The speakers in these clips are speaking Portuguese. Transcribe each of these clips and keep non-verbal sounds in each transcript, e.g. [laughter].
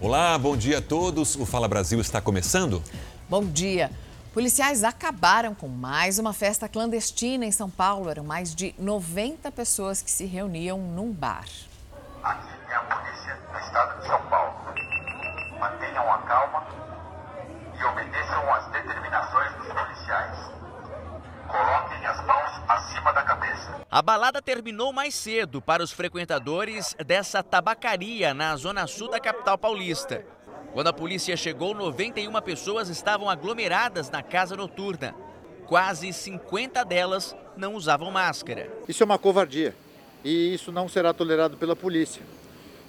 Olá, bom dia a todos. O Fala Brasil está começando? Bom dia. Policiais acabaram com mais uma festa clandestina em São Paulo. Eram mais de 90 pessoas que se reuniam num bar. Aqui é a polícia do estado de São Paulo. Mantenham a calma e obedeçam às determinações dos policiais. Coloquem as mãos acima da cabeça. A balada terminou mais cedo para os frequentadores dessa tabacaria na zona sul da capital paulista. Quando a polícia chegou, 91 pessoas estavam aglomeradas na casa noturna. Quase 50 delas não usavam máscara. Isso é uma covardia e isso não será tolerado pela polícia.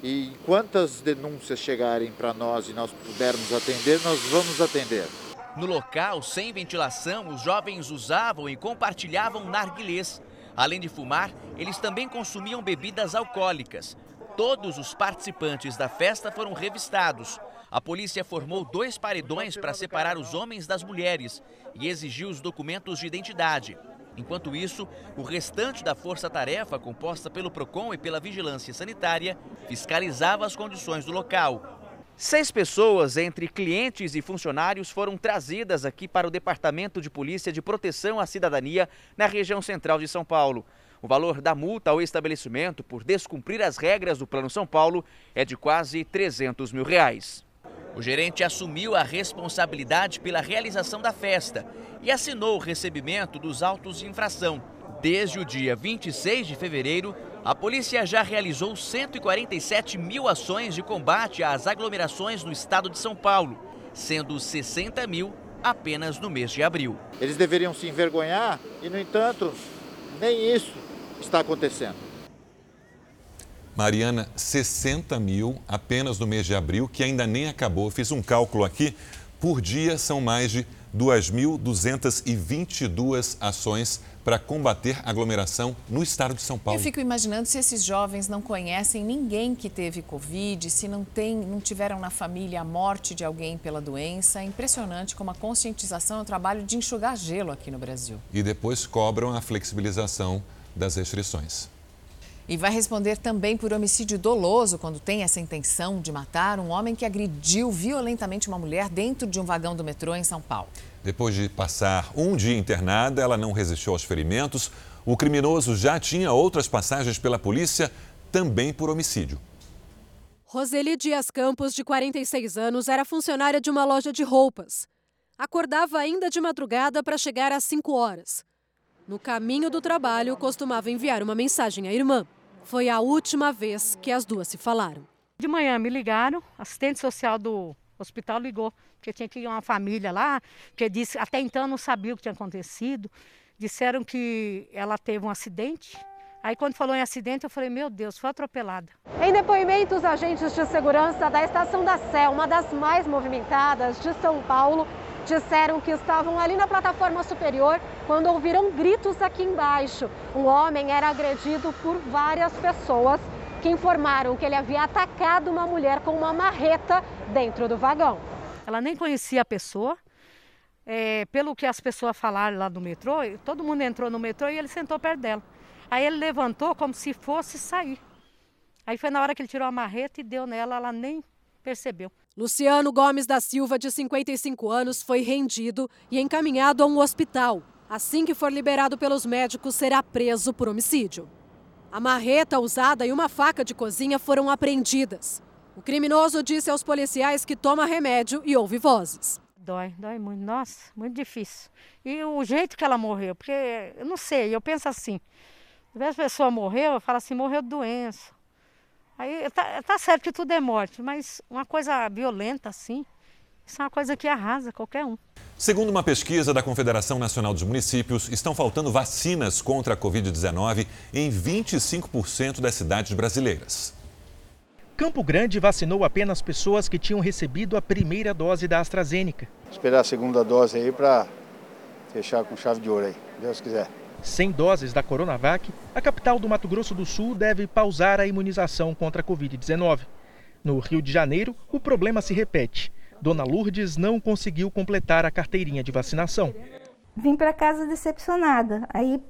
E quantas denúncias chegarem para nós e nós pudermos atender, nós vamos atender. No local, sem ventilação, os jovens usavam e compartilhavam narguilés. Além de fumar, eles também consumiam bebidas alcoólicas. Todos os participantes da festa foram revistados. A polícia formou dois paredões para separar os homens das mulheres e exigiu os documentos de identidade. Enquanto isso, o restante da força-tarefa, composta pelo PROCON e pela Vigilância Sanitária, fiscalizava as condições do local. Seis pessoas, entre clientes e funcionários, foram trazidas aqui para o Departamento de Polícia de Proteção à Cidadania, na região central de São Paulo. O valor da multa ao estabelecimento por descumprir as regras do Plano São Paulo é de quase 300 mil reais. O gerente assumiu a responsabilidade pela realização da festa e assinou o recebimento dos autos de infração. Desde o dia 26 de fevereiro, a polícia já realizou 147 mil ações de combate às aglomerações no estado de São Paulo, sendo 60 mil apenas no mês de abril. Eles deveriam se envergonhar e, no entanto, nem isso está acontecendo. Mariana, 60 mil apenas no mês de abril, que ainda nem acabou. Fiz um cálculo aqui. Por dia são mais de 2.222 ações para combater aglomeração no estado de São Paulo. Eu fico imaginando se esses jovens não conhecem ninguém que teve Covid, se não, tem, não tiveram na família a morte de alguém pela doença. É impressionante como a conscientização é um trabalho de enxugar gelo aqui no Brasil. E depois cobram a flexibilização das restrições. E vai responder também por homicídio doloso quando tem essa intenção de matar um homem que agrediu violentamente uma mulher dentro de um vagão do metrô em São Paulo. Depois de passar um dia internada, ela não resistiu aos ferimentos. O criminoso já tinha outras passagens pela polícia, também por homicídio. Roseli Dias Campos, de 46 anos, era funcionária de uma loja de roupas. Acordava ainda de madrugada para chegar às 5 horas. No caminho do trabalho, costumava enviar uma mensagem à irmã. Foi a última vez que as duas se falaram. De manhã me ligaram, assistente social do hospital ligou, porque tinha que ir uma família lá, que disse, até então não sabia o que tinha acontecido. Disseram que ela teve um acidente. Aí quando falou em acidente, eu falei, meu Deus, foi atropelada. Em depoimento, os agentes de segurança da estação da Sé, uma das mais movimentadas de São Paulo, disseram que estavam ali na plataforma superior quando ouviram gritos aqui embaixo. Um homem era agredido por várias pessoas que informaram que ele havia atacado uma mulher com uma marreta dentro do vagão. Ela nem conhecia a pessoa. É, pelo que as pessoas falaram lá do metrô, todo mundo entrou no metrô e ele sentou perto dela. Aí ele levantou como se fosse sair. Aí foi na hora que ele tirou a marreta e deu nela, ela nem percebeu. Luciano Gomes da Silva, de 55 anos, foi rendido e encaminhado a um hospital. Assim que for liberado pelos médicos, será preso por homicídio. A marreta usada e uma faca de cozinha foram apreendidas. O criminoso disse aos policiais que toma remédio e ouve vozes. Dói, dói muito. Nossa, muito difícil. E o jeito que ela morreu, porque eu não sei, eu penso assim. Às vezes a pessoa morreu, eu falo assim, morreu de doença. Aí tá, tá certo que tudo é morte, mas uma coisa violenta assim, isso é uma coisa que arrasa qualquer um. Segundo uma pesquisa da Confederação Nacional dos Municípios, estão faltando vacinas contra a Covid-19 em 25% das cidades brasileiras. Campo Grande vacinou apenas pessoas que tinham recebido a primeira dose da AstraZeneca. Esperar a segunda dose aí para fechar com chave de ouro aí, Deus quiser. Sem doses da Coronavac, a capital do Mato Grosso do Sul deve pausar a imunização contra a Covid-19. No Rio de Janeiro, o problema se repete. Dona Lourdes não conseguiu completar a carteirinha de vacinação. Vim para casa decepcionada. Aí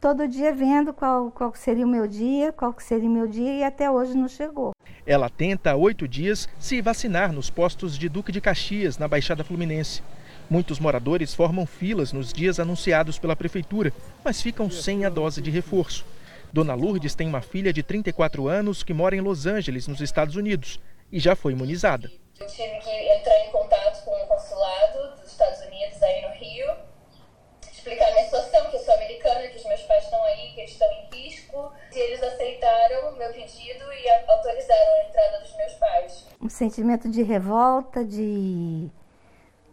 todo dia vendo qual, qual seria o meu dia, qual seria o meu dia e até hoje não chegou. Ela tenta há oito dias se vacinar nos postos de Duque de Caxias, na Baixada Fluminense. Muitos moradores formam filas nos dias anunciados pela prefeitura, mas ficam sem a dose de reforço. Dona Lourdes tem uma filha de 34 anos que mora em Los Angeles, nos Estados Unidos, e já foi imunizada. Eu tive que entrar em contato com o consulado dos Estados Unidos aí no Rio, explicar a minha situação, que eu sou americana, que os meus pais estão aí, que eles estão em risco. E eles aceitaram o meu pedido e autorizaram a entrada dos meus pais. Um sentimento de revolta, de,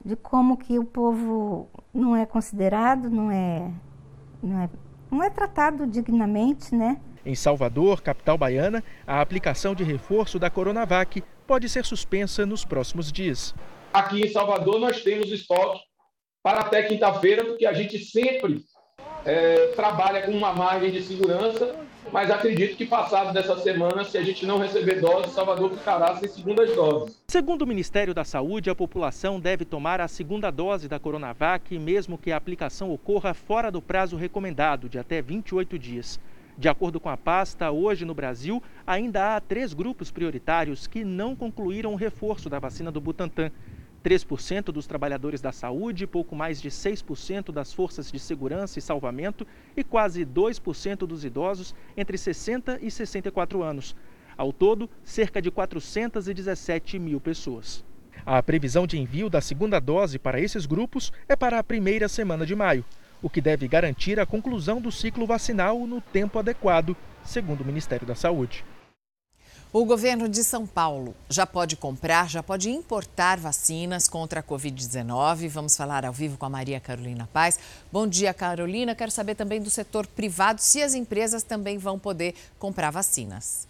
de como que o povo não é considerado, não é, não é não é tratado dignamente, né? Em Salvador, capital baiana, a aplicação de reforço da Coronavac pode ser suspensa nos próximos dias. Aqui em Salvador nós temos estoque para até quinta-feira, porque a gente sempre é, trabalha com uma margem de segurança mas acredito que passado dessa semana, se a gente não receber doses, Salvador ficará sem segundas doses. Segundo o Ministério da Saúde, a população deve tomar a segunda dose da Coronavac, mesmo que a aplicação ocorra fora do prazo recomendado, de até 28 dias. De acordo com a pasta, hoje no Brasil ainda há três grupos prioritários que não concluíram o reforço da vacina do Butantan. 3% dos trabalhadores da saúde, pouco mais de 6% das forças de segurança e salvamento e quase 2% dos idosos entre 60 e 64 anos. Ao todo, cerca de 417 mil pessoas. A previsão de envio da segunda dose para esses grupos é para a primeira semana de maio, o que deve garantir a conclusão do ciclo vacinal no tempo adequado, segundo o Ministério da Saúde. O governo de São Paulo já pode comprar, já pode importar vacinas contra a Covid-19. Vamos falar ao vivo com a Maria Carolina Paz. Bom dia, Carolina. Quero saber também do setor privado se as empresas também vão poder comprar vacinas.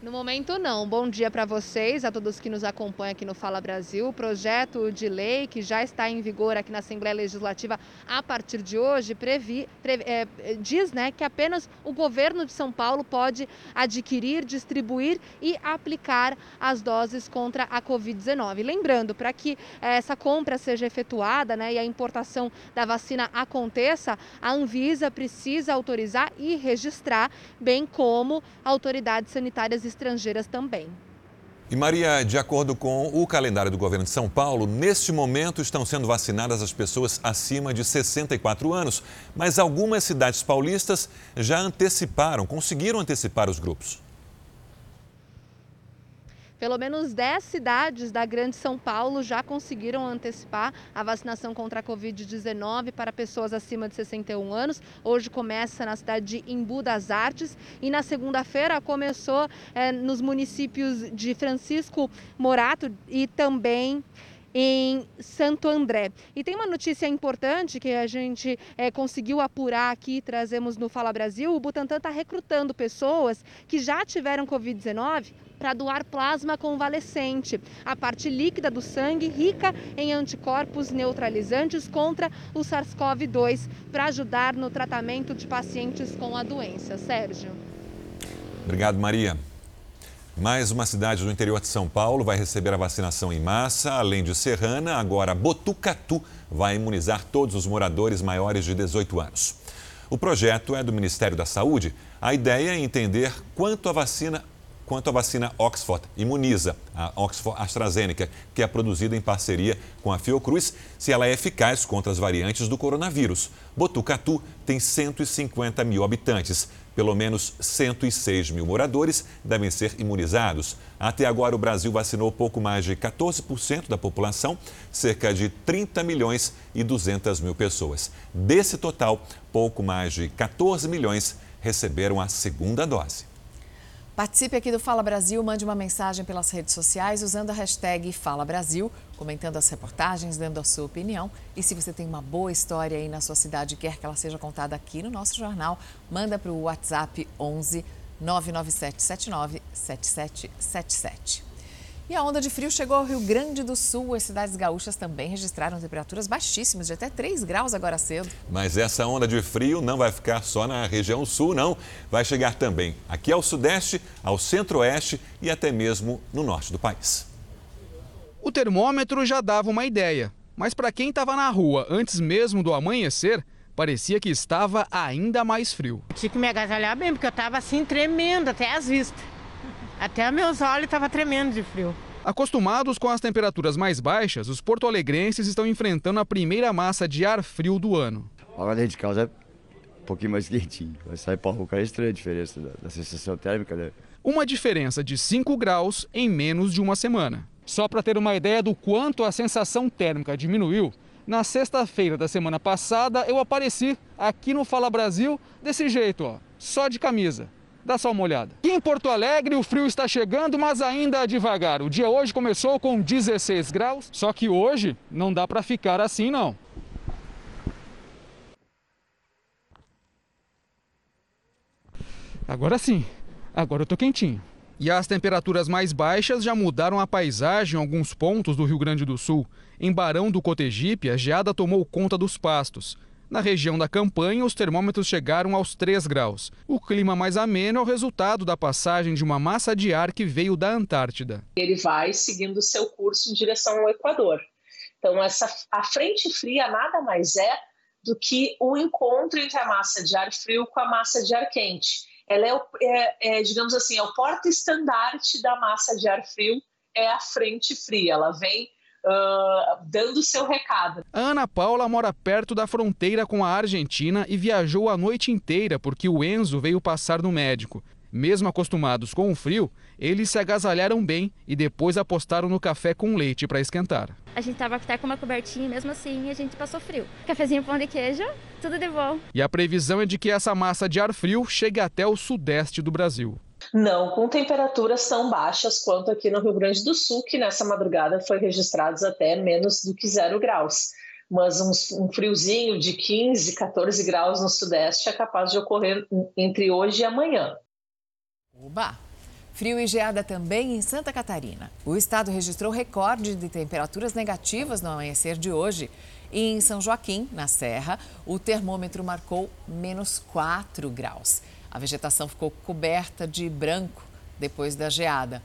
No momento, não. Bom dia para vocês, a todos que nos acompanham aqui no Fala Brasil. O projeto de lei que já está em vigor aqui na Assembleia Legislativa a partir de hoje previ, previ, é, diz né, que apenas o governo de São Paulo pode adquirir, distribuir e aplicar as doses contra a Covid-19. Lembrando, para que é, essa compra seja efetuada né, e a importação da vacina aconteça, a Anvisa precisa autorizar e registrar, bem como autoridades sanitárias estrangeiras também. E Maria, de acordo com o calendário do governo de São Paulo, neste momento estão sendo vacinadas as pessoas acima de 64 anos, mas algumas cidades paulistas já anteciparam, conseguiram antecipar os grupos. Pelo menos 10 cidades da Grande São Paulo já conseguiram antecipar a vacinação contra a Covid-19 para pessoas acima de 61 anos. Hoje começa na cidade de Embu das Artes e na segunda-feira começou é, nos municípios de Francisco Morato e também em Santo André. E tem uma notícia importante que a gente é, conseguiu apurar aqui, trazemos no Fala Brasil. O Butantan está recrutando pessoas que já tiveram Covid-19 para doar plasma convalescente, a parte líquida do sangue rica em anticorpos neutralizantes contra o SARS-CoV-2, para ajudar no tratamento de pacientes com a doença. Sérgio. Obrigado, Maria. Mais uma cidade do interior de São Paulo vai receber a vacinação em massa. Além de Serrana, agora Botucatu vai imunizar todos os moradores maiores de 18 anos. O projeto é do Ministério da Saúde. A ideia é entender quanto a vacina quanto à vacina Oxford imuniza, a Oxford AstraZeneca, que é produzida em parceria com a Fiocruz, se ela é eficaz contra as variantes do coronavírus. Botucatu tem 150 mil habitantes. Pelo menos 106 mil moradores devem ser imunizados. Até agora, o Brasil vacinou pouco mais de 14% da população, cerca de 30 milhões e 200 mil pessoas. Desse total, pouco mais de 14 milhões receberam a segunda dose. Participe aqui do Fala Brasil, mande uma mensagem pelas redes sociais usando a hashtag Fala Brasil, comentando as reportagens, dando a sua opinião. E se você tem uma boa história aí na sua cidade e quer que ela seja contada aqui no nosso jornal, manda para o WhatsApp 11 997 79 7777. E a onda de frio chegou ao Rio Grande do Sul. As cidades gaúchas também registraram temperaturas baixíssimas, de até 3 graus agora cedo. Mas essa onda de frio não vai ficar só na região sul, não. Vai chegar também aqui ao sudeste, ao centro-oeste e até mesmo no norte do país. O termômetro já dava uma ideia, mas para quem estava na rua antes mesmo do amanhecer, parecia que estava ainda mais frio. Tinha que me agasalhar bem, porque eu estava assim tremendo até as vistas. Até meus olhos estavam tremendo de frio. Acostumados com as temperaturas mais baixas, os porto-alegrenses estão enfrentando a primeira massa de ar frio do ano. Agora dentro de casa é um pouquinho mais quentinho. Vai sair para rua, é estranha a diferença da, da sensação térmica, né? Uma diferença de 5 graus em menos de uma semana. Só para ter uma ideia do quanto a sensação térmica diminuiu, na sexta-feira da semana passada eu apareci aqui no Fala Brasil desse jeito, ó, só de camisa. Dá só uma olhada. Aqui em Porto Alegre o frio está chegando, mas ainda devagar. O dia hoje começou com 16 graus, só que hoje não dá para ficar assim não. Agora sim, agora eu tô quentinho. E as temperaturas mais baixas já mudaram a paisagem em alguns pontos do Rio Grande do Sul. Em Barão do Cotegipe, a geada tomou conta dos pastos. Na região da campanha, os termômetros chegaram aos 3 graus. O clima mais ameno é o resultado da passagem de uma massa de ar que veio da Antártida. Ele vai seguindo o seu curso em direção ao Equador. Então, essa, a frente fria nada mais é do que o encontro entre a massa de ar frio com a massa de ar quente. Ela é, é, é digamos assim, é o porta-estandarte da massa de ar frio, é a frente fria. Ela vem uh, dando seu recado. A Ana Paula mora perto da fronteira com a Argentina e viajou a noite inteira porque o Enzo veio passar no médico. Mesmo acostumados com o frio, eles se agasalharam bem e depois apostaram no café com leite para esquentar. A gente estava até com uma cobertinha e mesmo assim a gente passou frio. Cafezinho, pão de queijo, tudo de bom. E a previsão é de que essa massa de ar frio chegue até o sudeste do Brasil. Não com temperaturas tão baixas quanto aqui no Rio Grande do Sul, que nessa madrugada foi registrados até menos do que zero graus. Mas um, um friozinho de 15, 14 graus no sudeste é capaz de ocorrer entre hoje e amanhã. Oba! Frio e geada também em Santa Catarina. O estado registrou recorde de temperaturas negativas no amanhecer de hoje. E em São Joaquim, na Serra, o termômetro marcou menos 4 graus. A vegetação ficou coberta de branco depois da geada.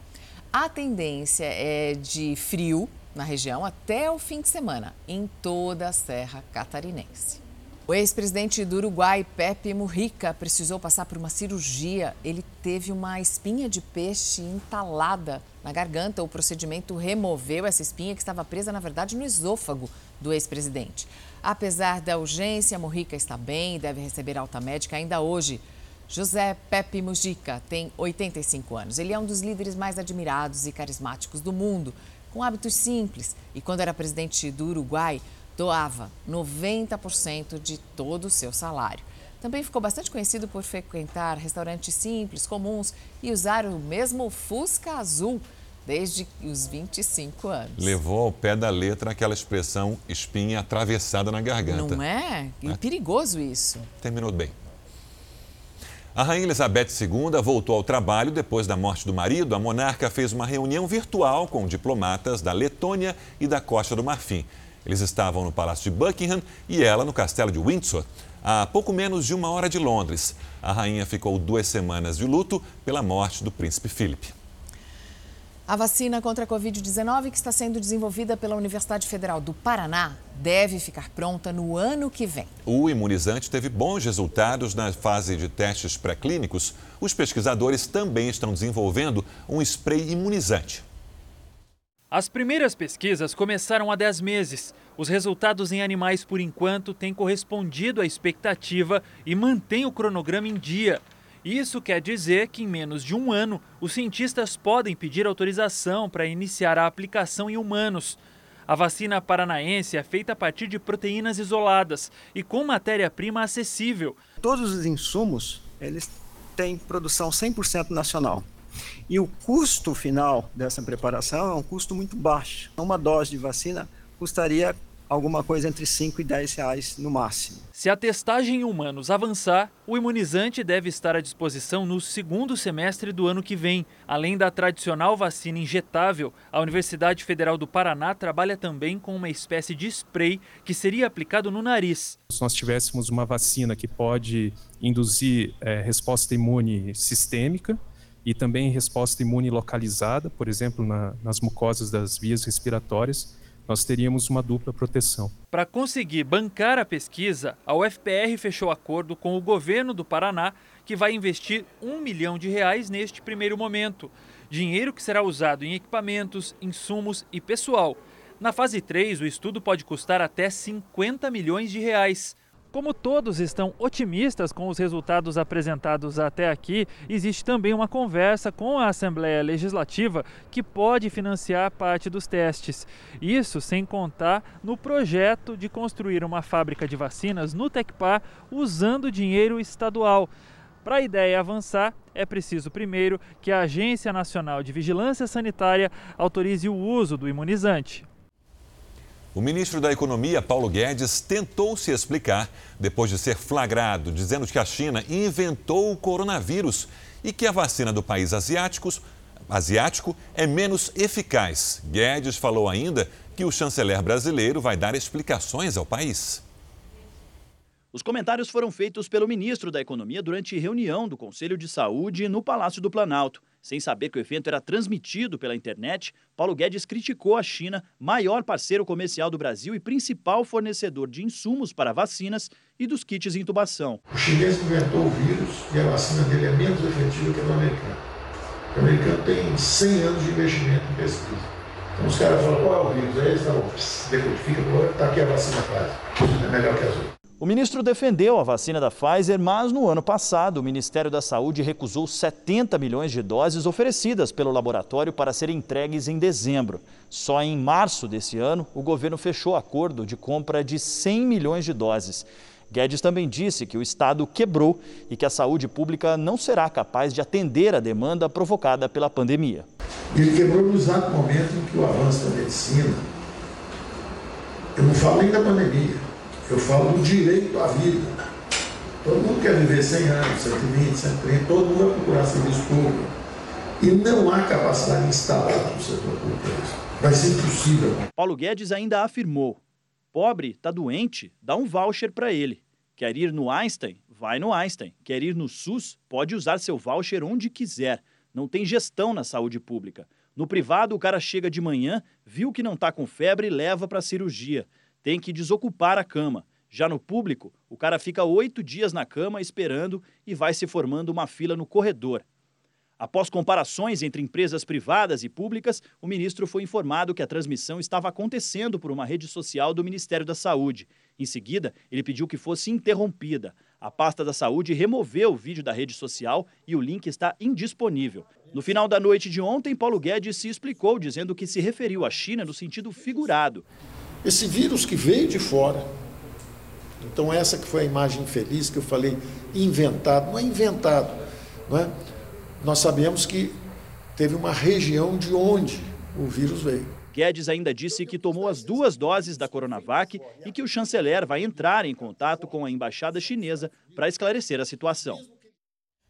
A tendência é de frio na região até o fim de semana, em toda a Serra Catarinense. O ex-presidente do Uruguai, Pepe Mujica, precisou passar por uma cirurgia. Ele teve uma espinha de peixe entalada na garganta. O procedimento removeu essa espinha que estava presa, na verdade, no esôfago do ex-presidente. Apesar da urgência, Mujica está bem e deve receber alta médica ainda hoje. José Pepe Mujica tem 85 anos. Ele é um dos líderes mais admirados e carismáticos do mundo, com hábitos simples. E quando era presidente do Uruguai, doava 90% de todo o seu salário. Também ficou bastante conhecido por frequentar restaurantes simples, comuns e usar o mesmo Fusca azul desde os 25 anos. Levou ao pé da letra aquela expressão espinha atravessada na garganta. Não é? E é. perigoso isso. Terminou bem. A Rainha Elizabeth II voltou ao trabalho depois da morte do marido. A monarca fez uma reunião virtual com diplomatas da Letônia e da Costa do Marfim. Eles estavam no Palácio de Buckingham e ela no Castelo de Windsor, a pouco menos de uma hora de Londres. A rainha ficou duas semanas de luto pela morte do príncipe Philip. A vacina contra a Covid-19, que está sendo desenvolvida pela Universidade Federal do Paraná, deve ficar pronta no ano que vem. O imunizante teve bons resultados na fase de testes pré-clínicos. Os pesquisadores também estão desenvolvendo um spray imunizante. As primeiras pesquisas começaram há 10 meses. Os resultados em animais, por enquanto, têm correspondido à expectativa e mantêm o cronograma em dia. Isso quer dizer que em menos de um ano, os cientistas podem pedir autorização para iniciar a aplicação em humanos. A vacina paranaense é feita a partir de proteínas isoladas e com matéria-prima acessível. Todos os insumos, eles têm produção 100% nacional. E o custo final dessa preparação é um custo muito baixo. Uma dose de vacina custaria alguma coisa entre 5 e 10 reais no máximo. Se a testagem em humanos avançar, o imunizante deve estar à disposição no segundo semestre do ano que vem. Além da tradicional vacina injetável, a Universidade Federal do Paraná trabalha também com uma espécie de spray que seria aplicado no nariz. Se nós tivéssemos uma vacina que pode induzir é, resposta imune sistêmica, e também resposta imune localizada, por exemplo, na, nas mucosas das vias respiratórias, nós teríamos uma dupla proteção. Para conseguir bancar a pesquisa, a UFPR fechou acordo com o governo do Paraná, que vai investir um milhão de reais neste primeiro momento. Dinheiro que será usado em equipamentos, insumos e pessoal. Na fase 3, o estudo pode custar até 50 milhões de reais. Como todos estão otimistas com os resultados apresentados até aqui, existe também uma conversa com a Assembleia Legislativa que pode financiar parte dos testes. Isso sem contar no projeto de construir uma fábrica de vacinas no Tecpar usando dinheiro estadual. Para a ideia avançar, é preciso primeiro que a Agência Nacional de Vigilância Sanitária autorize o uso do imunizante. O ministro da Economia, Paulo Guedes, tentou se explicar depois de ser flagrado dizendo que a China inventou o coronavírus e que a vacina do país asiáticos, asiático é menos eficaz. Guedes falou ainda que o chanceler brasileiro vai dar explicações ao país. Os comentários foram feitos pelo ministro da Economia durante reunião do Conselho de Saúde no Palácio do Planalto. Sem saber que o evento era transmitido pela internet, Paulo Guedes criticou a China, maior parceiro comercial do Brasil e principal fornecedor de insumos para vacinas e dos kits de intubação. O chinês inventou o vírus e a vacina dele é menos efetiva que a do americano. O americano tem 100 anos de investimento em pesquisa. Então os caras falam, qual é o vírus? Aí eles falam, decodifica, está aqui a vacina Pfizer. É melhor que as outras. O ministro defendeu a vacina da Pfizer, mas no ano passado o Ministério da Saúde recusou 70 milhões de doses oferecidas pelo laboratório para serem entregues em dezembro. Só em março desse ano, o governo fechou acordo de compra de 100 milhões de doses. Guedes também disse que o Estado quebrou e que a saúde pública não será capaz de atender a demanda provocada pela pandemia. Ele quebrou no exato momento em que o avanço da medicina, eu não falo nem da pandemia, eu falo do direito à vida. Todo mundo quer viver 100 anos, 120, 130, todo mundo vai procurar serviço público. E não há capacidade instalada no setor público. Vai ser impossível. Paulo Guedes ainda afirmou: pobre, está doente, dá um voucher para ele. Quer ir no Einstein? Vai no Einstein. Quer ir no SUS? Pode usar seu voucher onde quiser. Não tem gestão na saúde pública. No privado, o cara chega de manhã, viu que não está com febre e leva para a cirurgia tem que desocupar a cama. Já no público, o cara fica oito dias na cama esperando e vai se formando uma fila no corredor. Após comparações entre empresas privadas e públicas, o ministro foi informado que a transmissão estava acontecendo por uma rede social do Ministério da Saúde. Em seguida, ele pediu que fosse interrompida. A pasta da saúde removeu o vídeo da rede social e o link está indisponível. No final da noite de ontem, Paulo Guedes se explicou, dizendo que se referiu à China no sentido figurado. Esse vírus que veio de fora. Então essa que foi a imagem infeliz que eu falei inventado, não é inventado, não é? Nós sabemos que teve uma região de onde o vírus veio. Guedes ainda disse que tomou as duas doses da Coronavac e que o chanceler vai entrar em contato com a embaixada chinesa para esclarecer a situação.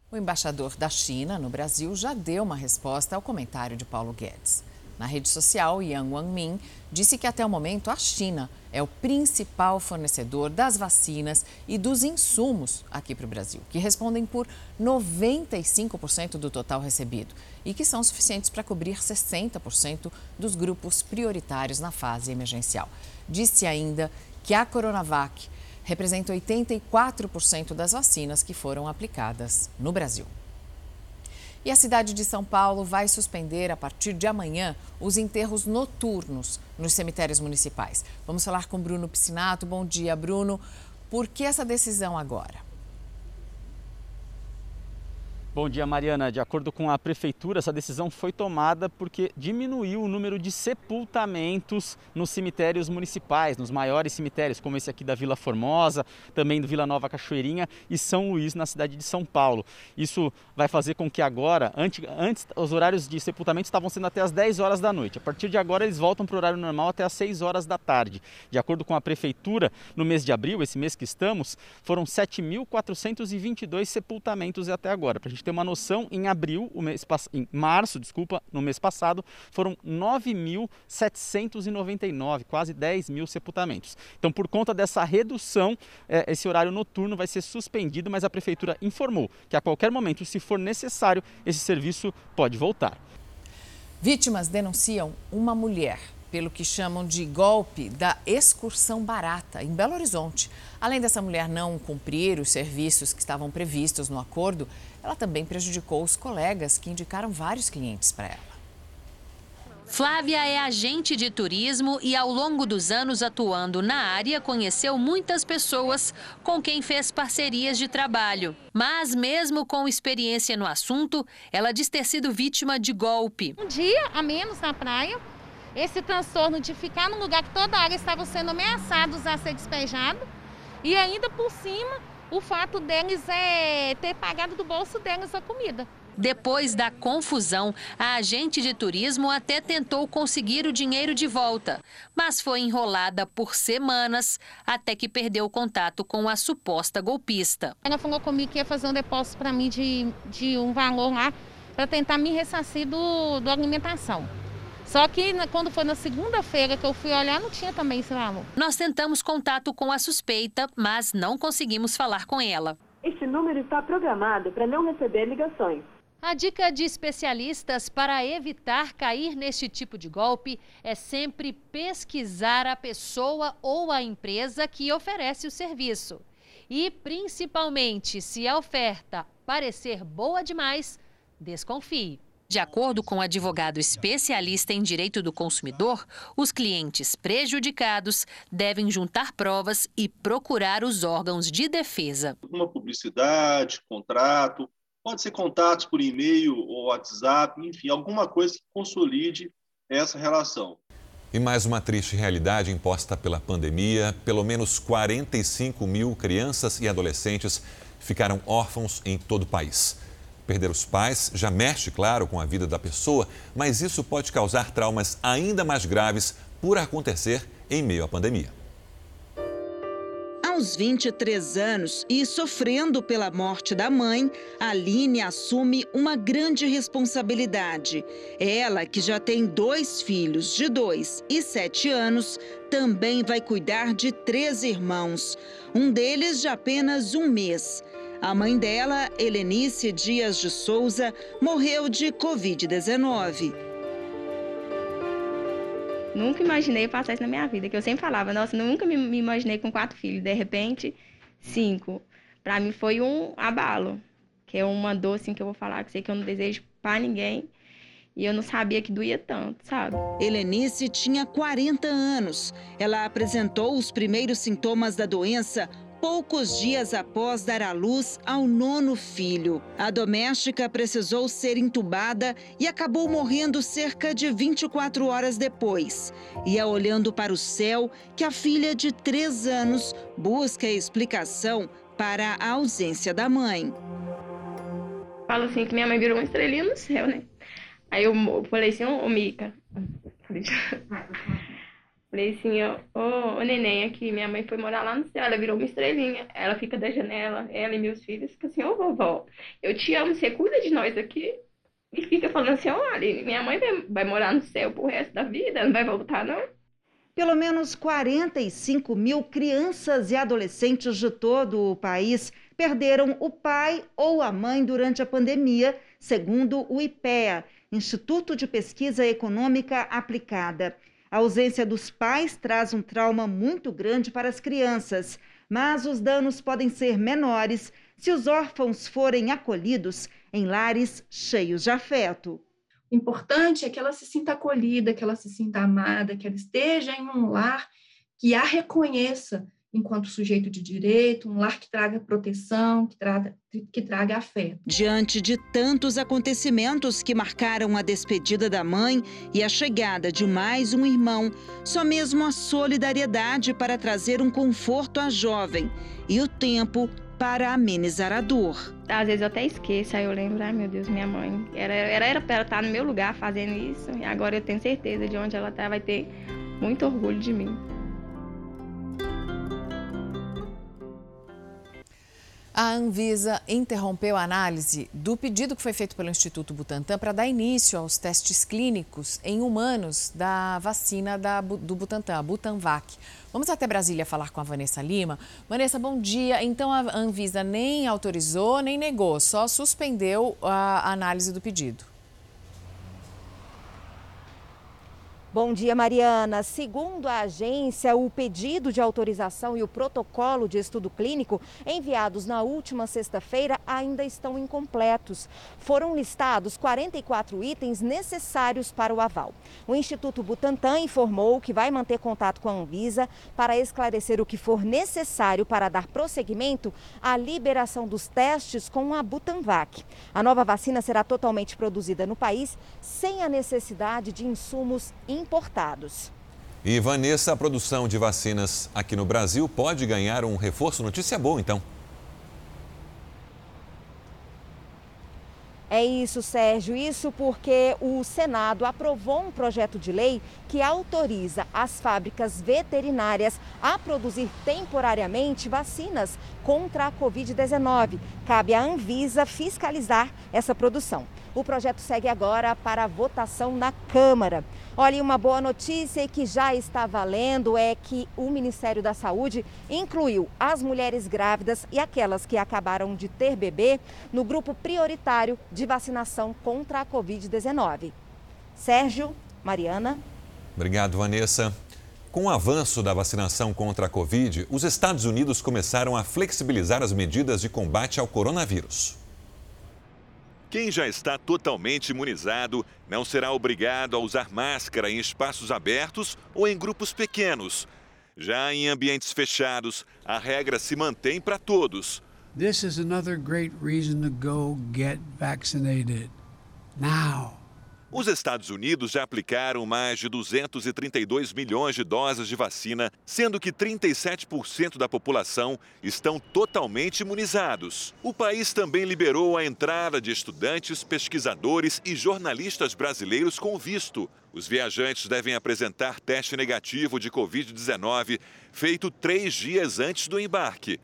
O embaixador da China no Brasil já deu uma resposta ao comentário de Paulo Guedes. Na rede social, Yang Wangmin disse que até o momento a China é o principal fornecedor das vacinas e dos insumos aqui para o Brasil, que respondem por 95% do total recebido e que são suficientes para cobrir 60% dos grupos prioritários na fase emergencial. Disse ainda que a Coronavac representa 84% das vacinas que foram aplicadas no Brasil. E a cidade de São Paulo vai suspender a partir de amanhã os enterros noturnos nos cemitérios municipais. Vamos falar com Bruno Piscinato. Bom dia, Bruno. Por que essa decisão agora? Bom dia, Mariana. De acordo com a prefeitura, essa decisão foi tomada porque diminuiu o número de sepultamentos nos cemitérios municipais, nos maiores cemitérios, como esse aqui da Vila Formosa, também do Vila Nova Cachoeirinha e São Luís, na cidade de São Paulo. Isso vai fazer com que agora, antes, antes os horários de sepultamento estavam sendo até as 10 horas da noite. A partir de agora, eles voltam para o horário normal até as 6 horas da tarde. De acordo com a prefeitura, no mês de abril, esse mês que estamos, foram 7.422 sepultamentos até agora. Gente ter uma noção, em abril, o mês, em março, desculpa, no mês passado, foram 9.799, quase 10 mil sepultamentos. Então, por conta dessa redução, é, esse horário noturno vai ser suspendido, mas a prefeitura informou que a qualquer momento, se for necessário, esse serviço pode voltar. Vítimas denunciam uma mulher pelo que chamam de golpe da excursão barata em Belo Horizonte. Além dessa mulher não cumprir os serviços que estavam previstos no acordo, ela também prejudicou os colegas que indicaram vários clientes para ela. Flávia é agente de turismo e, ao longo dos anos atuando na área, conheceu muitas pessoas com quem fez parcerias de trabalho. Mas, mesmo com experiência no assunto, ela diz ter sido vítima de golpe. Um dia a menos na praia, esse transtorno de ficar num lugar que toda a área estava sendo ameaçados a ser despejado e ainda por cima o fato deles é ter pagado do bolso deles a comida. Depois da confusão, a agente de turismo até tentou conseguir o dinheiro de volta, mas foi enrolada por semanas até que perdeu contato com a suposta golpista. Ela falou comigo que ia fazer um depósito para mim de, de um valor lá para tentar me ressarcir do, do alimentação. Só que quando foi na segunda-feira que eu fui olhar, não tinha também esse valor. Nós tentamos contato com a suspeita, mas não conseguimos falar com ela. Esse número está programado para não receber ligações. A dica de especialistas para evitar cair neste tipo de golpe é sempre pesquisar a pessoa ou a empresa que oferece o serviço. E, principalmente, se a oferta parecer boa demais, desconfie. De acordo com o advogado especialista em direito do consumidor, os clientes prejudicados devem juntar provas e procurar os órgãos de defesa. Uma publicidade, contrato, Pode ser contatos por e-mail ou WhatsApp, enfim, alguma coisa que consolide essa relação. E mais uma triste realidade imposta pela pandemia: pelo menos 45 mil crianças e adolescentes ficaram órfãos em todo o país. Perder os pais já mexe, claro, com a vida da pessoa, mas isso pode causar traumas ainda mais graves por acontecer em meio à pandemia aos 23 anos e sofrendo pela morte da mãe, Aline assume uma grande responsabilidade. Ela, que já tem dois filhos de 2 e 7 anos, também vai cuidar de três irmãos, um deles de apenas um mês. A mãe dela, Helenice Dias de Souza, morreu de Covid-19. Nunca imaginei passar isso na minha vida, que eu sempre falava, nossa, nunca me, me imaginei com quatro filhos, de repente, cinco. Para mim foi um abalo, que é uma dor assim que eu vou falar, que sei que eu não desejo para ninguém. E eu não sabia que doía tanto, sabe? Helenice tinha 40 anos. Ela apresentou os primeiros sintomas da doença poucos dias após dar à luz ao nono filho. A doméstica precisou ser entubada e acabou morrendo cerca de 24 horas depois. E é olhando para o céu que a filha de três anos busca explicação para a ausência da mãe. Falo assim que minha mãe virou uma estrelinha no céu, né? Aí eu falei assim, ô, ô Mica. [laughs] Falei assim, ô, neném aqui, minha mãe foi morar lá no céu, ela virou uma estrelinha. Ela fica da janela, ela e meus filhos ficam assim, ô vovó, eu te amo, você cuida de nós aqui. E fica falando assim, olha, minha mãe vai, vai morar no céu pro resto da vida, não vai voltar não. Pelo menos 45 mil crianças e adolescentes de todo o país perderam o pai ou a mãe durante a pandemia, segundo o IPEA, Instituto de Pesquisa Econômica Aplicada. A ausência dos pais traz um trauma muito grande para as crianças, mas os danos podem ser menores se os órfãos forem acolhidos em lares cheios de afeto. O importante é que ela se sinta acolhida, que ela se sinta amada, que ela esteja em um lar que a reconheça enquanto sujeito de direito, um lar que traga proteção, que traga, que traga afeto. Diante de tantos acontecimentos que marcaram a despedida da mãe e a chegada de mais um irmão, só mesmo a solidariedade para trazer um conforto à jovem e o tempo para amenizar a dor. Às vezes eu até esqueço, aí eu lembro, ai meu Deus, minha mãe. Era, era, era para ela estar no meu lugar fazendo isso, e agora eu tenho certeza de onde ela está, vai ter muito orgulho de mim. A Anvisa interrompeu a análise do pedido que foi feito pelo Instituto Butantan para dar início aos testes clínicos em humanos da vacina da, do Butantan, a Butanvac. Vamos até Brasília falar com a Vanessa Lima. Vanessa, bom dia. Então a Anvisa nem autorizou nem negou, só suspendeu a análise do pedido. Bom dia, Mariana. Segundo a agência, o pedido de autorização e o protocolo de estudo clínico enviados na última sexta-feira ainda estão incompletos. Foram listados 44 itens necessários para o aval. O Instituto Butantan informou que vai manter contato com a Anvisa para esclarecer o que for necessário para dar prosseguimento à liberação dos testes com a Butanvac. A nova vacina será totalmente produzida no país sem a necessidade de insumos importados. E Vanessa, a produção de vacinas aqui no Brasil pode ganhar um reforço? Notícia boa, então. É isso, Sérgio. Isso porque o Senado aprovou um projeto de lei que autoriza as fábricas veterinárias a produzir temporariamente vacinas contra a Covid-19. Cabe à Anvisa fiscalizar essa produção. O projeto segue agora para votação na Câmara. Olha, uma boa notícia que já está valendo é que o Ministério da Saúde incluiu as mulheres grávidas e aquelas que acabaram de ter bebê no grupo prioritário de vacinação contra a Covid-19. Sérgio, Mariana. Obrigado, Vanessa. Com o avanço da vacinação contra a Covid, os Estados Unidos começaram a flexibilizar as medidas de combate ao coronavírus. Quem já está totalmente imunizado não será obrigado a usar máscara em espaços abertos ou em grupos pequenos. Já em ambientes fechados, a regra se mantém para todos. This is another great reason to go get vaccinated. Now. Os Estados Unidos já aplicaram mais de 232 milhões de doses de vacina, sendo que 37% da população estão totalmente imunizados. O país também liberou a entrada de estudantes, pesquisadores e jornalistas brasileiros com visto. Os viajantes devem apresentar teste negativo de Covid-19 feito três dias antes do embarque.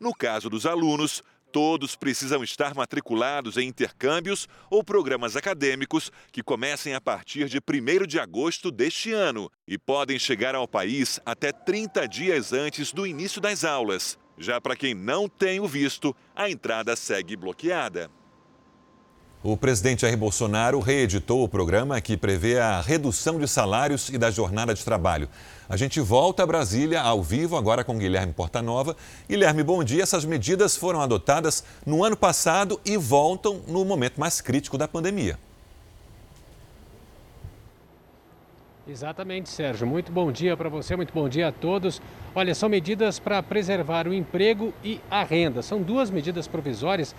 No caso dos alunos, todos precisam estar matriculados em intercâmbios ou programas acadêmicos que comecem a partir de 1 de agosto deste ano e podem chegar ao país até 30 dias antes do início das aulas. Já para quem não tem o visto, a entrada segue bloqueada. O presidente Jair Bolsonaro reeditou o programa que prevê a redução de salários e da jornada de trabalho. A gente volta a Brasília ao vivo agora com Guilherme Portanova. Guilherme, bom dia. Essas medidas foram adotadas no ano passado e voltam no momento mais crítico da pandemia. Exatamente, Sérgio. Muito bom dia para você, muito bom dia a todos. Olha, são medidas para preservar o emprego e a renda. São duas medidas provisórias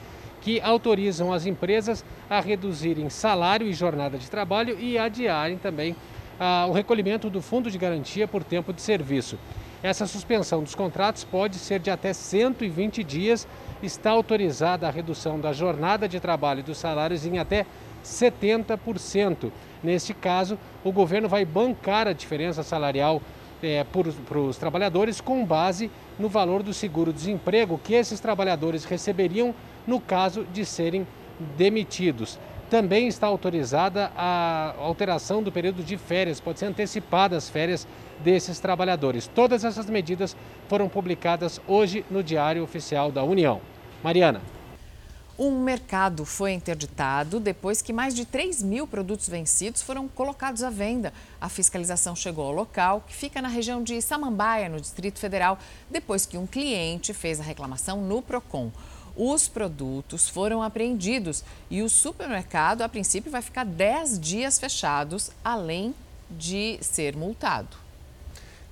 que autorizam as empresas a reduzirem salário e jornada de trabalho e adiarem também ah, o recolhimento do fundo de garantia por tempo de serviço. Essa suspensão dos contratos pode ser de até 120 dias. Está autorizada a redução da jornada de trabalho e dos salários em até 70%. Neste caso, o governo vai bancar a diferença salarial é, para os trabalhadores com base no valor do seguro-desemprego que esses trabalhadores receberiam no caso de serem demitidos. Também está autorizada a alteração do período de férias, pode ser antecipada as férias desses trabalhadores. Todas essas medidas foram publicadas hoje no Diário Oficial da União. Mariana. Um mercado foi interditado depois que mais de 3 mil produtos vencidos foram colocados à venda. A fiscalização chegou ao local, que fica na região de Samambaia, no Distrito Federal, depois que um cliente fez a reclamação no PROCON. Os produtos foram apreendidos e o supermercado, a princípio, vai ficar 10 dias fechados, além de ser multado.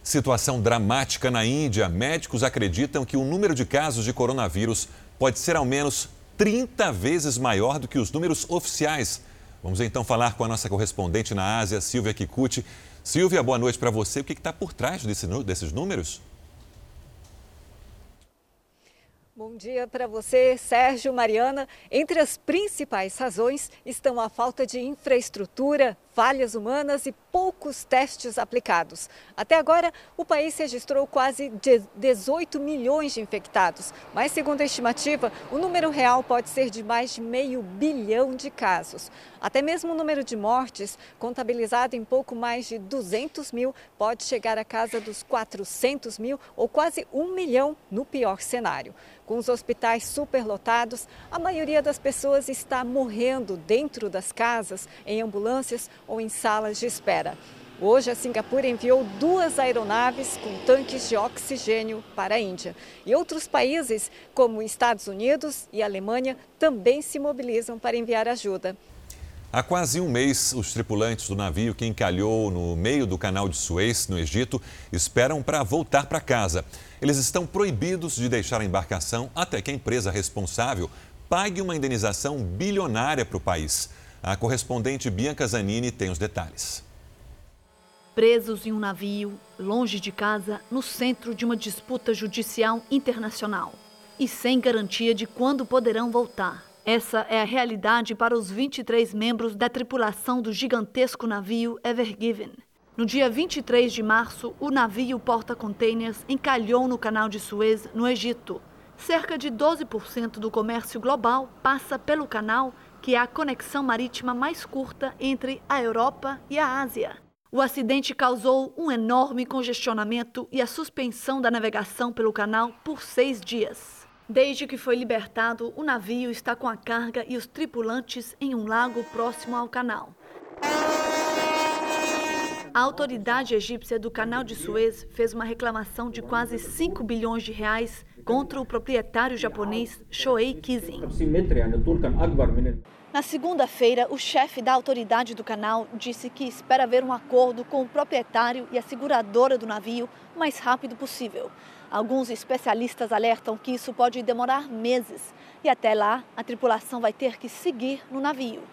Situação dramática na Índia. Médicos acreditam que o número de casos de coronavírus pode ser ao menos 30 vezes maior do que os números oficiais. Vamos então falar com a nossa correspondente na Ásia, Silvia Kikuchi. Silvia, boa noite para você. O que está por trás desse, desses números? Bom dia para você, Sérgio, Mariana. Entre as principais razões estão a falta de infraestrutura, falhas humanas e poucos testes aplicados. Até agora, o país registrou quase 18 milhões de infectados, mas, segundo a estimativa, o número real pode ser de mais de meio bilhão de casos. Até mesmo o número de mortes, contabilizado em pouco mais de 200 mil, pode chegar à casa dos 400 mil ou quase um milhão no pior cenário. Com os hospitais superlotados, a maioria das pessoas está morrendo dentro das casas, em ambulâncias ou em salas de espera. Hoje, a Singapura enviou duas aeronaves com tanques de oxigênio para a Índia. E outros países, como Estados Unidos e Alemanha, também se mobilizam para enviar ajuda. Há quase um mês, os tripulantes do navio que encalhou no meio do canal de Suez, no Egito, esperam para voltar para casa. Eles estão proibidos de deixar a embarcação até que a empresa responsável pague uma indenização bilionária para o país. A correspondente Bianca Zanini tem os detalhes presos em um navio, longe de casa, no centro de uma disputa judicial internacional e sem garantia de quando poderão voltar. Essa é a realidade para os 23 membros da tripulação do gigantesco navio Ever Given. No dia 23 de março, o navio porta-containers encalhou no canal de Suez, no Egito. Cerca de 12% do comércio global passa pelo canal, que é a conexão marítima mais curta entre a Europa e a Ásia. O acidente causou um enorme congestionamento e a suspensão da navegação pelo canal por seis dias. Desde que foi libertado, o navio está com a carga e os tripulantes em um lago próximo ao canal. A autoridade egípcia do canal de Suez fez uma reclamação de quase 5 bilhões de reais contra o proprietário japonês Shoei Kizin. Na segunda-feira, o chefe da autoridade do canal disse que espera haver um acordo com o proprietário e a seguradora do navio o mais rápido possível. Alguns especialistas alertam que isso pode demorar meses e até lá a tripulação vai ter que seguir no navio.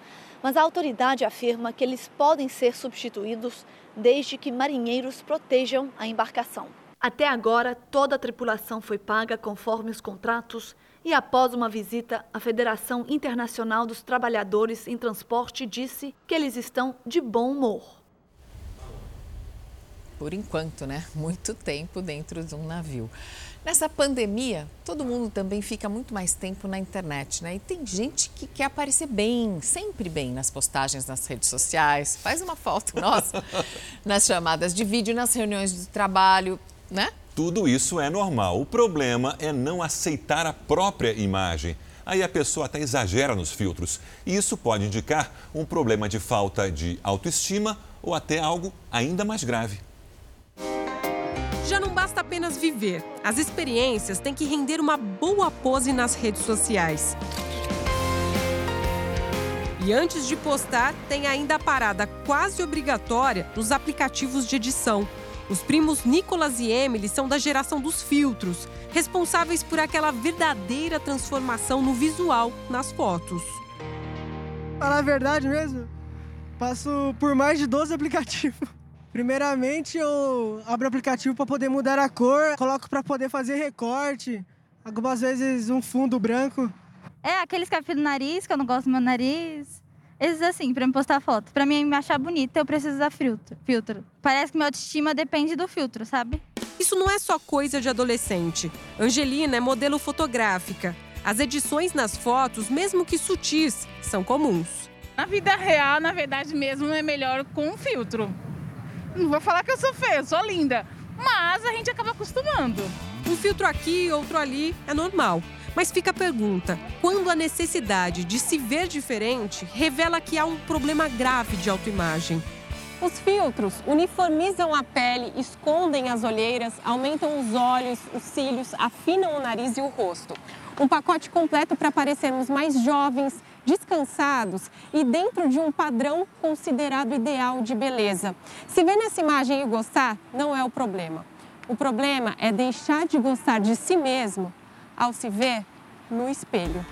Mas a autoridade afirma que eles podem ser substituídos desde que marinheiros protejam a embarcação. Até agora, toda a tripulação foi paga conforme os contratos e após uma visita, a Federação Internacional dos Trabalhadores em Transporte disse que eles estão de bom humor. Por enquanto, né? Muito tempo dentro de um navio. Nessa pandemia, todo mundo também fica muito mais tempo na internet, né? E tem gente que quer aparecer bem, sempre bem nas postagens nas redes sociais, faz uma foto nossa, [laughs] nas chamadas de vídeo, nas reuniões de trabalho, né? Tudo isso é normal. O problema é não aceitar a própria imagem. Aí a pessoa até exagera nos filtros. E isso pode indicar um problema de falta de autoestima ou até algo ainda mais grave. Já não basta apenas viver. As experiências têm que render uma boa pose nas redes sociais. E antes de postar, tem ainda a parada quase obrigatória nos aplicativos de edição. Os primos Nicolas e Emily são da geração dos filtros, responsáveis por aquela verdadeira transformação no visual nas fotos. Falar a verdade mesmo, passo por mais de 12 aplicativos. [laughs] Primeiramente, eu abro o aplicativo para poder mudar a cor, coloco para poder fazer recorte, algumas vezes um fundo branco. É, aqueles que no nariz, que eu não gosto do meu nariz. Esses assim, para me postar foto. Para mim me achar bonita, eu preciso usar filtro. filtro. Parece que minha autoestima depende do filtro, sabe? Isso não é só coisa de adolescente. Angelina é modelo fotográfica. As edições nas fotos, mesmo que sutis, são comuns. Na vida real, na verdade mesmo, é melhor com um filtro. Não vou falar que eu sou feia, eu sou linda. Mas a gente acaba acostumando. Um filtro aqui, outro ali, é normal. Mas fica a pergunta: quando a necessidade de se ver diferente revela que há um problema grave de autoimagem? Os filtros uniformizam a pele, escondem as olheiras, aumentam os olhos, os cílios, afinam o nariz e o rosto. Um pacote completo para parecermos mais jovens, descansados e dentro de um padrão considerado ideal de beleza. Se ver nessa imagem e gostar, não é o problema. O problema é deixar de gostar de si mesmo ao se ver no espelho.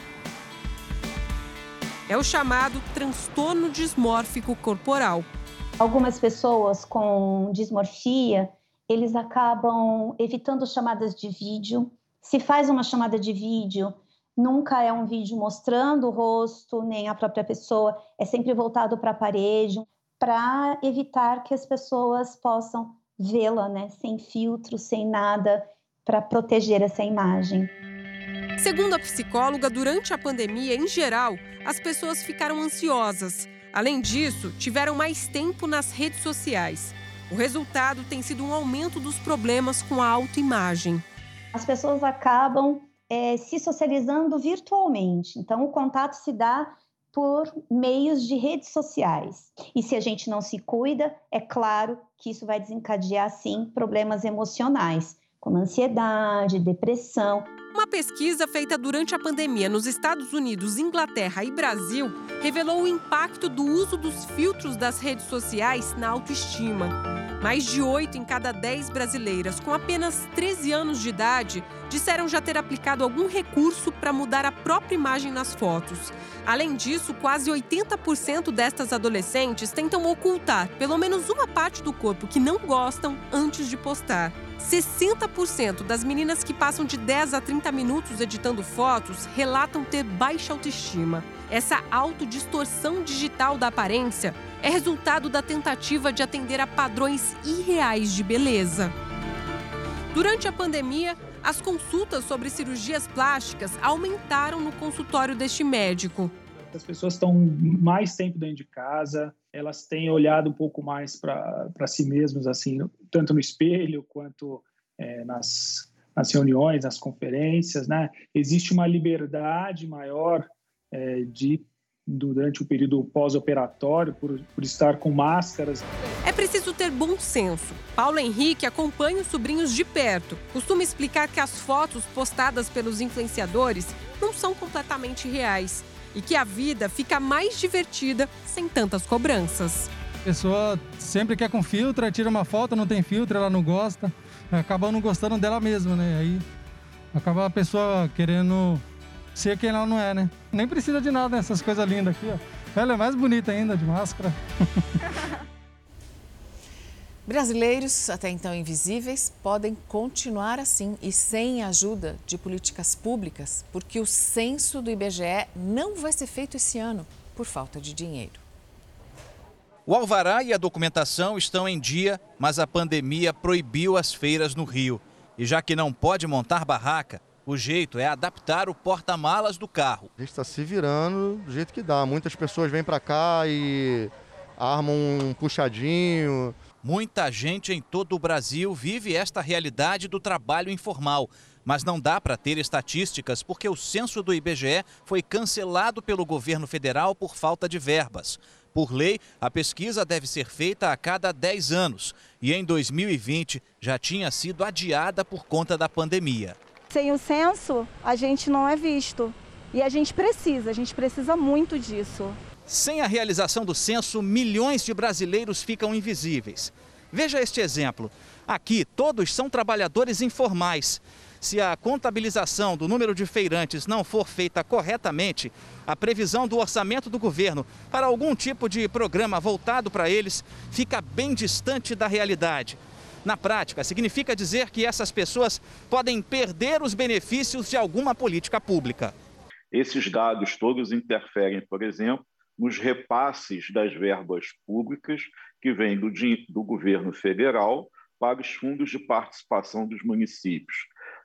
É o chamado transtorno dismórfico corporal. Algumas pessoas com dismorfia, eles acabam evitando chamadas de vídeo. Se faz uma chamada de vídeo, nunca é um vídeo mostrando o rosto, nem a própria pessoa, é sempre voltado para a parede, para evitar que as pessoas possam vê-la, né, sem filtro, sem nada, para proteger essa imagem. Segundo a psicóloga, durante a pandemia, em geral, as pessoas ficaram ansiosas. Além disso, tiveram mais tempo nas redes sociais. O resultado tem sido um aumento dos problemas com a autoimagem. As pessoas acabam é, se socializando virtualmente. Então, o contato se dá por meios de redes sociais. E se a gente não se cuida, é claro que isso vai desencadear, sim, problemas emocionais, como ansiedade, depressão. Uma pesquisa feita durante a pandemia nos Estados Unidos, Inglaterra e Brasil revelou o impacto do uso dos filtros das redes sociais na autoestima. Mais de 8 em cada 10 brasileiras com apenas 13 anos de idade disseram já ter aplicado algum recurso para mudar a própria imagem nas fotos. Além disso, quase 80% destas adolescentes tentam ocultar pelo menos uma parte do corpo que não gostam antes de postar. 60% das meninas que passam de 10 a 30 minutos editando fotos relatam ter baixa autoestima. Essa autodistorção digital da aparência é resultado da tentativa de atender a padrões irreais de beleza. Durante a pandemia, as consultas sobre cirurgias plásticas aumentaram no consultório deste médico. As pessoas estão mais tempo dentro de casa, elas têm olhado um pouco mais para si mesmas, assim, tanto no espelho quanto é, nas, nas reuniões, nas conferências, né? Existe uma liberdade maior é, de durante o período pós-operatório, por, por estar com máscaras. É preciso ter bom senso. Paulo Henrique acompanha os sobrinhos de perto. Costuma explicar que as fotos postadas pelos influenciadores não são completamente reais e que a vida fica mais divertida sem tantas cobranças. A pessoa sempre quer com filtro, tira uma foto, não tem filtro, ela não gosta, acaba não gostando dela mesma, né? Aí acaba a pessoa querendo ser quem ela não é, né? Nem precisa de nada nessas coisas lindas aqui, ó. Ela é mais bonita ainda, de máscara. [laughs] Brasileiros, até então invisíveis, podem continuar assim e sem ajuda de políticas públicas, porque o censo do IBGE não vai ser feito esse ano por falta de dinheiro. O alvará e a documentação estão em dia, mas a pandemia proibiu as feiras no Rio. E já que não pode montar barraca, o jeito é adaptar o porta-malas do carro. A gente está se virando do jeito que dá. Muitas pessoas vêm para cá e armam um puxadinho. Muita gente em todo o Brasil vive esta realidade do trabalho informal. Mas não dá para ter estatísticas porque o censo do IBGE foi cancelado pelo governo federal por falta de verbas. Por lei, a pesquisa deve ser feita a cada 10 anos e em 2020 já tinha sido adiada por conta da pandemia. Sem o censo, a gente não é visto. E a gente precisa, a gente precisa muito disso. Sem a realização do censo, milhões de brasileiros ficam invisíveis. Veja este exemplo. Aqui, todos são trabalhadores informais. Se a contabilização do número de feirantes não for feita corretamente, a previsão do orçamento do governo para algum tipo de programa voltado para eles fica bem distante da realidade. Na prática, significa dizer que essas pessoas podem perder os benefícios de alguma política pública. Esses dados todos interferem, por exemplo, nos repasses das verbas públicas que vêm do, do governo federal para os fundos de participação dos municípios.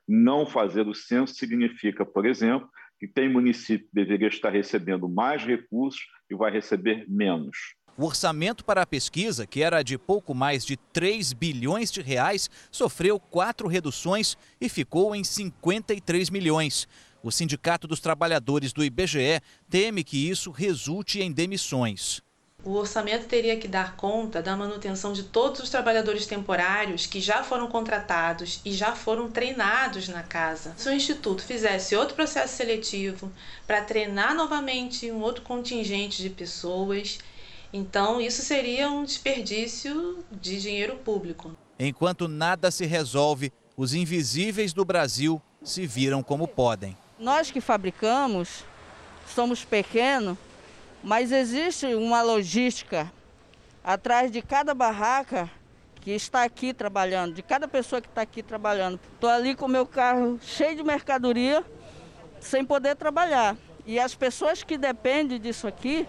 Não fazer o censo significa, por exemplo, que tem município que deveria estar recebendo mais recursos e vai receber menos. O orçamento para a pesquisa, que era de pouco mais de 3 bilhões de reais, sofreu quatro reduções e ficou em 53 milhões. O Sindicato dos Trabalhadores do IBGE teme que isso resulte em demissões. O orçamento teria que dar conta da manutenção de todos os trabalhadores temporários que já foram contratados e já foram treinados na casa. Se o Instituto fizesse outro processo seletivo para treinar novamente um outro contingente de pessoas, então, isso seria um desperdício de dinheiro público. Enquanto nada se resolve, os invisíveis do Brasil se viram como podem. Nós que fabricamos, somos pequenos, mas existe uma logística atrás de cada barraca que está aqui trabalhando, de cada pessoa que está aqui trabalhando. Estou ali com o meu carro cheio de mercadoria, sem poder trabalhar. E as pessoas que dependem disso aqui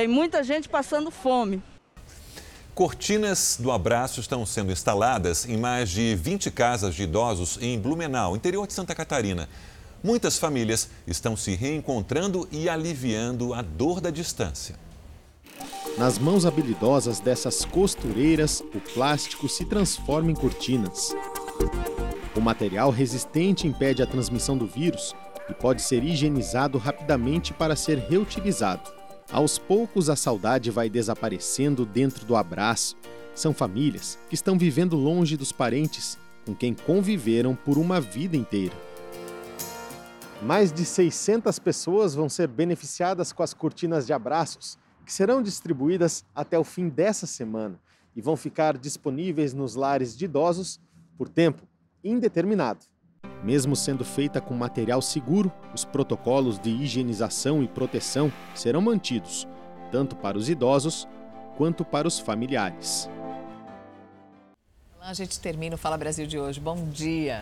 tem muita gente passando fome. Cortinas do abraço estão sendo instaladas em mais de 20 casas de idosos em Blumenau, interior de Santa Catarina. Muitas famílias estão se reencontrando e aliviando a dor da distância. Nas mãos habilidosas dessas costureiras, o plástico se transforma em cortinas. O material resistente impede a transmissão do vírus e pode ser higienizado rapidamente para ser reutilizado. Aos poucos, a saudade vai desaparecendo dentro do abraço. São famílias que estão vivendo longe dos parentes com quem conviveram por uma vida inteira. Mais de 600 pessoas vão ser beneficiadas com as cortinas de abraços, que serão distribuídas até o fim dessa semana e vão ficar disponíveis nos lares de idosos por tempo indeterminado. Mesmo sendo feita com material seguro, os protocolos de higienização e proteção serão mantidos, tanto para os idosos quanto para os familiares. A gente termina o Fala Brasil de hoje. Bom dia.